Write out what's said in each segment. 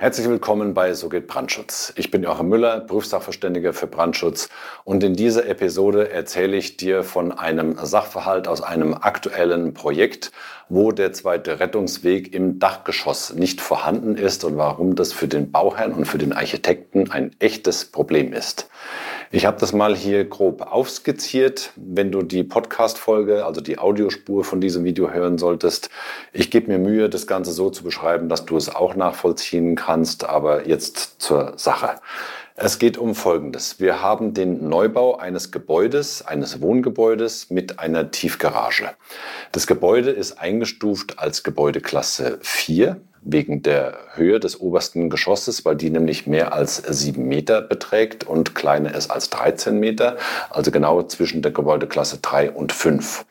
Herzlich willkommen bei So geht Brandschutz. Ich bin Joachim Müller, Berufssachverständiger für Brandschutz und in dieser Episode erzähle ich dir von einem Sachverhalt aus einem aktuellen Projekt, wo der zweite Rettungsweg im Dachgeschoss nicht vorhanden ist und warum das für den Bauherrn und für den Architekten ein echtes Problem ist. Ich habe das mal hier grob aufskizziert. Wenn du die Podcast-Folge, also die Audiospur von diesem Video hören solltest, ich gebe mir Mühe, das Ganze so zu beschreiben, dass du es auch nachvollziehen kannst. Aber jetzt zur Sache. Es geht um Folgendes. Wir haben den Neubau eines Gebäudes, eines Wohngebäudes mit einer Tiefgarage. Das Gebäude ist eingestuft als Gebäudeklasse 4 wegen der Höhe des obersten Geschosses, weil die nämlich mehr als sieben Meter beträgt und kleiner ist als 13 Meter, also genau zwischen der Gebäudeklasse 3 und 5.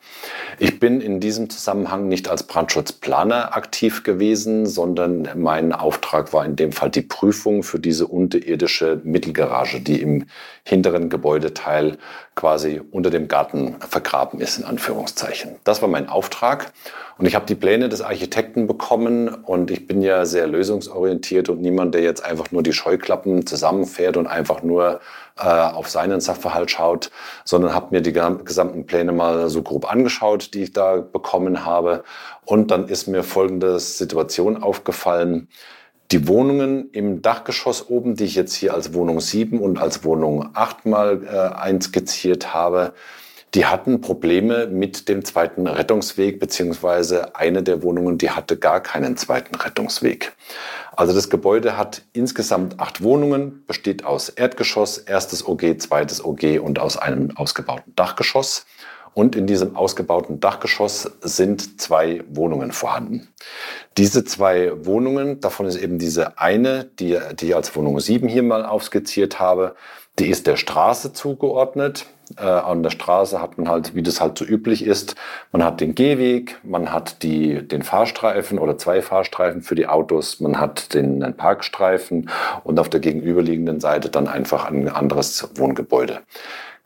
Ich bin in diesem Zusammenhang nicht als Brandschutzplaner aktiv gewesen, sondern mein Auftrag war in dem Fall die Prüfung für diese unterirdische Mittelgarage, die im hinteren Gebäudeteil quasi unter dem Garten vergraben ist, in Anführungszeichen. Das war mein Auftrag. Und ich habe die Pläne des Architekten bekommen und ich bin ja sehr lösungsorientiert und niemand, der jetzt einfach nur die Scheuklappen zusammenfährt und einfach nur äh, auf seinen Sachverhalt schaut, sondern habe mir die gesamten Pläne mal so grob angeschaut, die ich da bekommen habe. Und dann ist mir folgende Situation aufgefallen. Die Wohnungen im Dachgeschoss oben, die ich jetzt hier als Wohnung 7 und als Wohnung 8 mal äh, einskizziert habe, die hatten Probleme mit dem zweiten Rettungsweg, beziehungsweise eine der Wohnungen, die hatte gar keinen zweiten Rettungsweg. Also das Gebäude hat insgesamt acht Wohnungen, besteht aus Erdgeschoss, erstes OG, zweites OG und aus einem ausgebauten Dachgeschoss. Und in diesem ausgebauten Dachgeschoss sind zwei Wohnungen vorhanden. Diese zwei Wohnungen, davon ist eben diese eine, die, die ich als Wohnung 7 hier mal aufskizziert habe, die ist der Straße zugeordnet. Äh, an der Straße hat man halt, wie das halt so üblich ist, man hat den Gehweg, man hat die, den Fahrstreifen oder zwei Fahrstreifen für die Autos, man hat den, den Parkstreifen und auf der gegenüberliegenden Seite dann einfach ein anderes Wohngebäude.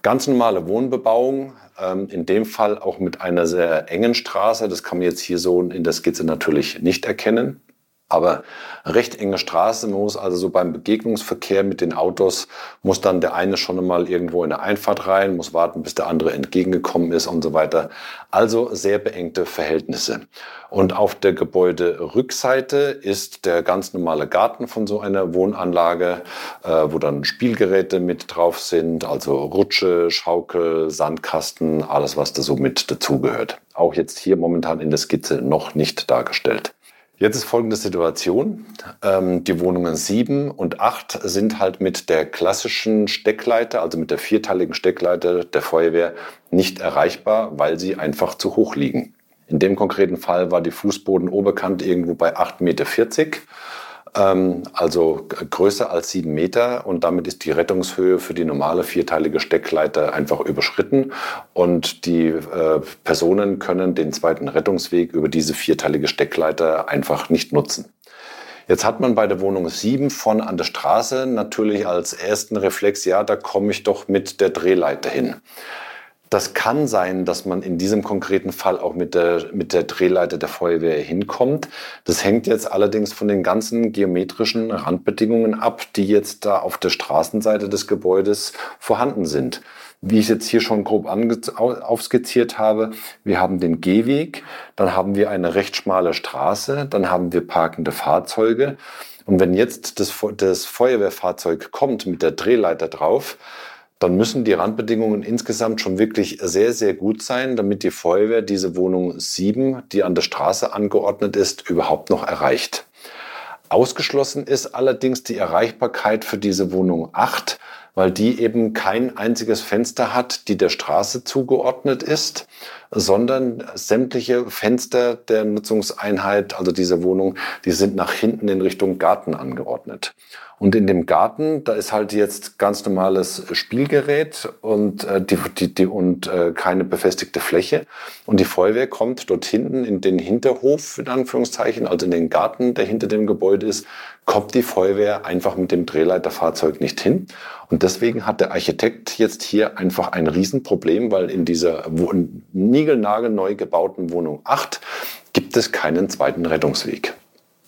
Ganz normale Wohnbebauung, ähm, in dem Fall auch mit einer sehr engen Straße. Das kann man jetzt hier so in der Skizze natürlich nicht erkennen. Aber recht enge Straße, muss also so beim Begegnungsverkehr mit den Autos, muss dann der eine schon einmal irgendwo in eine Einfahrt rein, muss warten, bis der andere entgegengekommen ist und so weiter. Also sehr beengte Verhältnisse. Und auf der Gebäuderückseite ist der ganz normale Garten von so einer Wohnanlage, äh, wo dann Spielgeräte mit drauf sind, also Rutsche, Schaukel, Sandkasten, alles, was da so mit dazugehört. Auch jetzt hier momentan in der Skizze noch nicht dargestellt. Jetzt ist folgende Situation. Ähm, die Wohnungen 7 und 8 sind halt mit der klassischen Steckleiter, also mit der vierteiligen Steckleiter der Feuerwehr nicht erreichbar, weil sie einfach zu hoch liegen. In dem konkreten Fall war die Fußbodenoberkante irgendwo bei 8,40 Meter also größer als sieben Meter und damit ist die Rettungshöhe für die normale vierteilige Steckleiter einfach überschritten und die äh, Personen können den zweiten Rettungsweg über diese vierteilige Steckleiter einfach nicht nutzen. Jetzt hat man bei der Wohnung 7 von an der Straße natürlich als ersten Reflex, ja, da komme ich doch mit der Drehleiter hin. Das kann sein, dass man in diesem konkreten Fall auch mit der, mit der Drehleiter der Feuerwehr hinkommt. Das hängt jetzt allerdings von den ganzen geometrischen Randbedingungen ab, die jetzt da auf der Straßenseite des Gebäudes vorhanden sind. Wie ich jetzt hier schon grob aufskizziert habe, wir haben den Gehweg, dann haben wir eine recht schmale Straße, dann haben wir parkende Fahrzeuge. Und wenn jetzt das, das Feuerwehrfahrzeug kommt mit der Drehleiter drauf, dann müssen die Randbedingungen insgesamt schon wirklich sehr, sehr gut sein, damit die Feuerwehr diese Wohnung 7, die an der Straße angeordnet ist, überhaupt noch erreicht. Ausgeschlossen ist allerdings die Erreichbarkeit für diese Wohnung 8, weil die eben kein einziges Fenster hat, die der Straße zugeordnet ist, sondern sämtliche Fenster der Nutzungseinheit, also dieser Wohnung, die sind nach hinten in Richtung Garten angeordnet. Und in dem Garten, da ist halt jetzt ganz normales Spielgerät und, äh, die, die, die, und äh, keine befestigte Fläche. Und die Feuerwehr kommt dort hinten in den Hinterhof, in Anführungszeichen, also in den Garten, der hinter dem Gebäude ist, kommt die Feuerwehr einfach mit dem Drehleiterfahrzeug nicht hin. Und deswegen hat der Architekt jetzt hier einfach ein Riesenproblem, weil in dieser niegelnagelneu gebauten Wohnung 8 gibt es keinen zweiten Rettungsweg.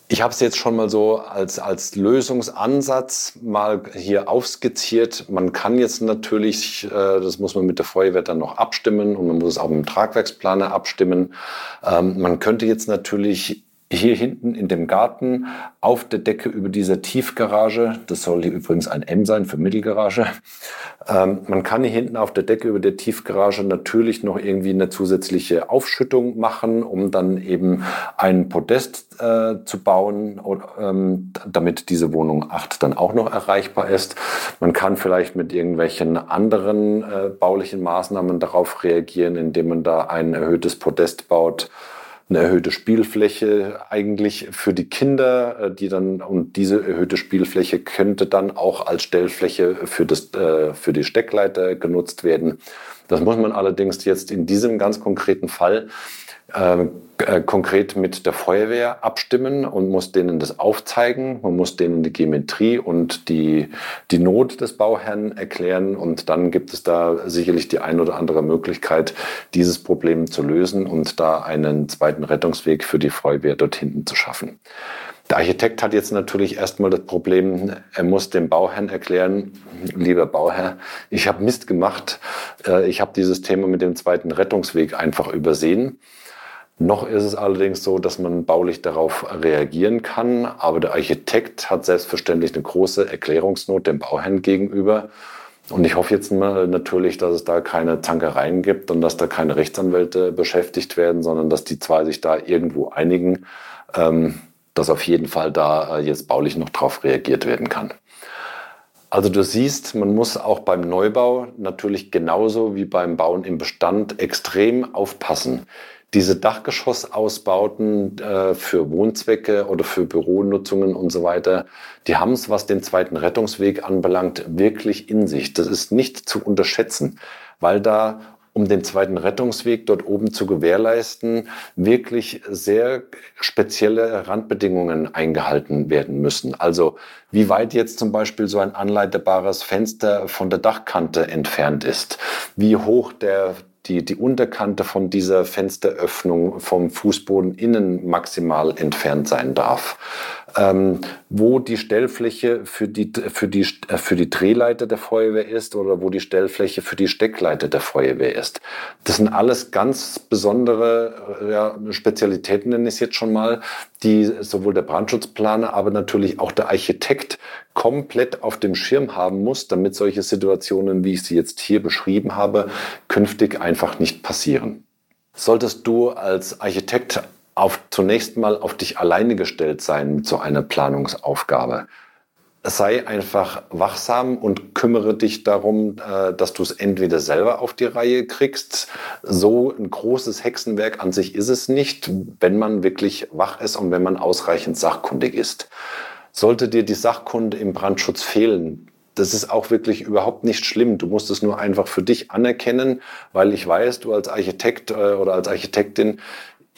Ich habe es jetzt schon mal so als, als Lösungsansatz mal hier aufskizziert. Man kann jetzt natürlich, äh, das muss man mit der Feuerwehr dann noch abstimmen und man muss es auch mit dem Tragwerksplaner abstimmen. Ähm, man könnte jetzt natürlich hier hinten in dem Garten auf der Decke über dieser Tiefgarage, das soll hier übrigens ein M sein für Mittelgarage, ähm, man kann hier hinten auf der Decke über der Tiefgarage natürlich noch irgendwie eine zusätzliche Aufschüttung machen, um dann eben ein Podest äh, zu bauen, ähm, damit diese Wohnung 8 dann auch noch erreichbar ist. Man kann vielleicht mit irgendwelchen anderen äh, baulichen Maßnahmen darauf reagieren, indem man da ein erhöhtes Podest baut eine erhöhte Spielfläche eigentlich für die Kinder, äh, die dann und diese erhöhte Spielfläche könnte dann auch als Stellfläche für das äh, für die Steckleiter genutzt werden. Das muss man allerdings jetzt in diesem ganz konkreten Fall äh, äh, konkret mit der Feuerwehr abstimmen und muss denen das aufzeigen. Man muss denen die Geometrie und die, die Not des Bauherrn erklären. Und dann gibt es da sicherlich die ein oder andere Möglichkeit, dieses Problem zu lösen und da einen zweiten Rettungsweg für die Feuerwehr dort hinten zu schaffen. Der Architekt hat jetzt natürlich erstmal das Problem, er muss dem Bauherrn erklären, lieber Bauherr, ich habe Mist gemacht, äh, ich habe dieses Thema mit dem zweiten Rettungsweg einfach übersehen. Noch ist es allerdings so, dass man baulich darauf reagieren kann, aber der Architekt hat selbstverständlich eine große Erklärungsnot dem Bauherrn gegenüber. Und ich hoffe jetzt mal natürlich, dass es da keine Zankereien gibt und dass da keine Rechtsanwälte beschäftigt werden, sondern dass die zwei sich da irgendwo einigen, ähm, dass auf jeden Fall da äh, jetzt baulich noch drauf reagiert werden kann. Also du siehst, man muss auch beim Neubau natürlich genauso wie beim Bauen im Bestand extrem aufpassen diese Dachgeschossausbauten äh, für Wohnzwecke oder für Büronutzungen und so weiter, die haben es, was den zweiten Rettungsweg anbelangt, wirklich in sich. Das ist nicht zu unterschätzen, weil da um den zweiten Rettungsweg dort oben zu gewährleisten, wirklich sehr spezielle Randbedingungen eingehalten werden müssen. Also wie weit jetzt zum Beispiel so ein anleitbares Fenster von der Dachkante entfernt ist, wie hoch der die, die Unterkante von dieser Fensteröffnung vom Fußboden innen maximal entfernt sein darf ähm, wo die Stellfläche für die, für, die, äh, für die Drehleiter der Feuerwehr ist oder wo die Stellfläche für die Steckleiter der Feuerwehr ist. Das sind alles ganz besondere äh, ja, Spezialitäten, nenne ich es jetzt schon mal, die sowohl der Brandschutzplaner, aber natürlich auch der Architekt komplett auf dem Schirm haben muss, damit solche Situationen, wie ich sie jetzt hier beschrieben habe, künftig einfach nicht passieren. Solltest du als Architekt auf, zunächst mal auf dich alleine gestellt sein mit so einer Planungsaufgabe. Sei einfach wachsam und kümmere dich darum, äh, dass du es entweder selber auf die Reihe kriegst. So ein großes Hexenwerk an sich ist es nicht, wenn man wirklich wach ist und wenn man ausreichend sachkundig ist. Sollte dir die Sachkunde im Brandschutz fehlen, das ist auch wirklich überhaupt nicht schlimm. Du musst es nur einfach für dich anerkennen, weil ich weiß, du als Architekt äh, oder als Architektin,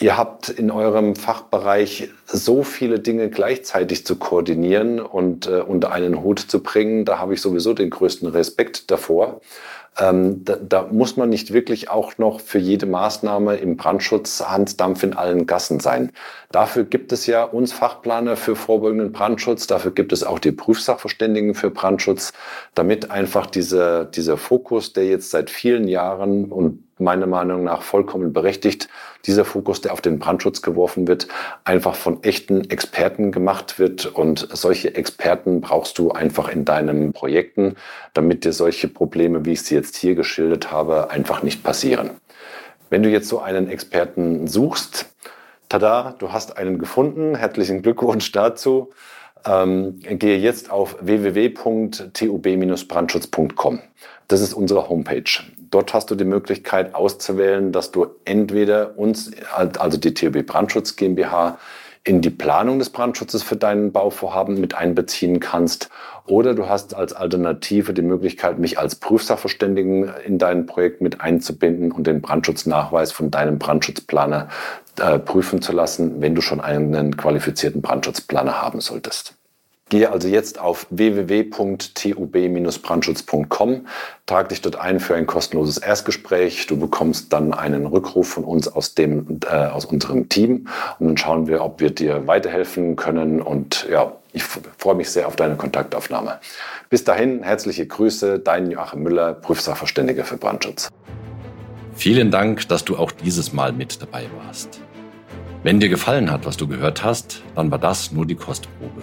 Ihr habt in eurem Fachbereich so viele Dinge gleichzeitig zu koordinieren und äh, unter einen Hut zu bringen. Da habe ich sowieso den größten Respekt davor. Ähm, da, da, muss man nicht wirklich auch noch für jede Maßnahme im Brandschutz Handdampf in allen Gassen sein. Dafür gibt es ja uns Fachplaner für vorbeugenden Brandschutz, dafür gibt es auch die Prüfsachverständigen für Brandschutz, damit einfach dieser, dieser Fokus, der jetzt seit vielen Jahren und meiner Meinung nach vollkommen berechtigt, dieser Fokus, der auf den Brandschutz geworfen wird, einfach von echten Experten gemacht wird. Und solche Experten brauchst du einfach in deinen Projekten, damit dir solche Probleme, wie ich sie jetzt hier geschildert habe, einfach nicht passieren. Wenn du jetzt so einen Experten suchst, tada, du hast einen gefunden, herzlichen Glückwunsch dazu. Ähm, gehe jetzt auf www.tub-brandschutz.com. Das ist unsere Homepage. Dort hast du die Möglichkeit auszuwählen, dass du entweder uns, also die TUB Brandschutz GmbH, in die Planung des Brandschutzes für deinen Bauvorhaben mit einbeziehen kannst. Oder du hast als Alternative die Möglichkeit, mich als Prüfsachverständigen in dein Projekt mit einzubinden und den Brandschutznachweis von deinem Brandschutzplaner äh, prüfen zu lassen, wenn du schon einen qualifizierten Brandschutzplaner haben solltest. Gehe also jetzt auf www.tub-brandschutz.com, trag dich dort ein für ein kostenloses Erstgespräch. Du bekommst dann einen Rückruf von uns aus, dem, äh, aus unserem Team und dann schauen wir, ob wir dir weiterhelfen können. Und ja, ich freue mich sehr auf deine Kontaktaufnahme. Bis dahin, herzliche Grüße, dein Joachim Müller, Prüfsachverständiger für Brandschutz. Vielen Dank, dass du auch dieses Mal mit dabei warst. Wenn dir gefallen hat, was du gehört hast, dann war das nur die Kostprobe.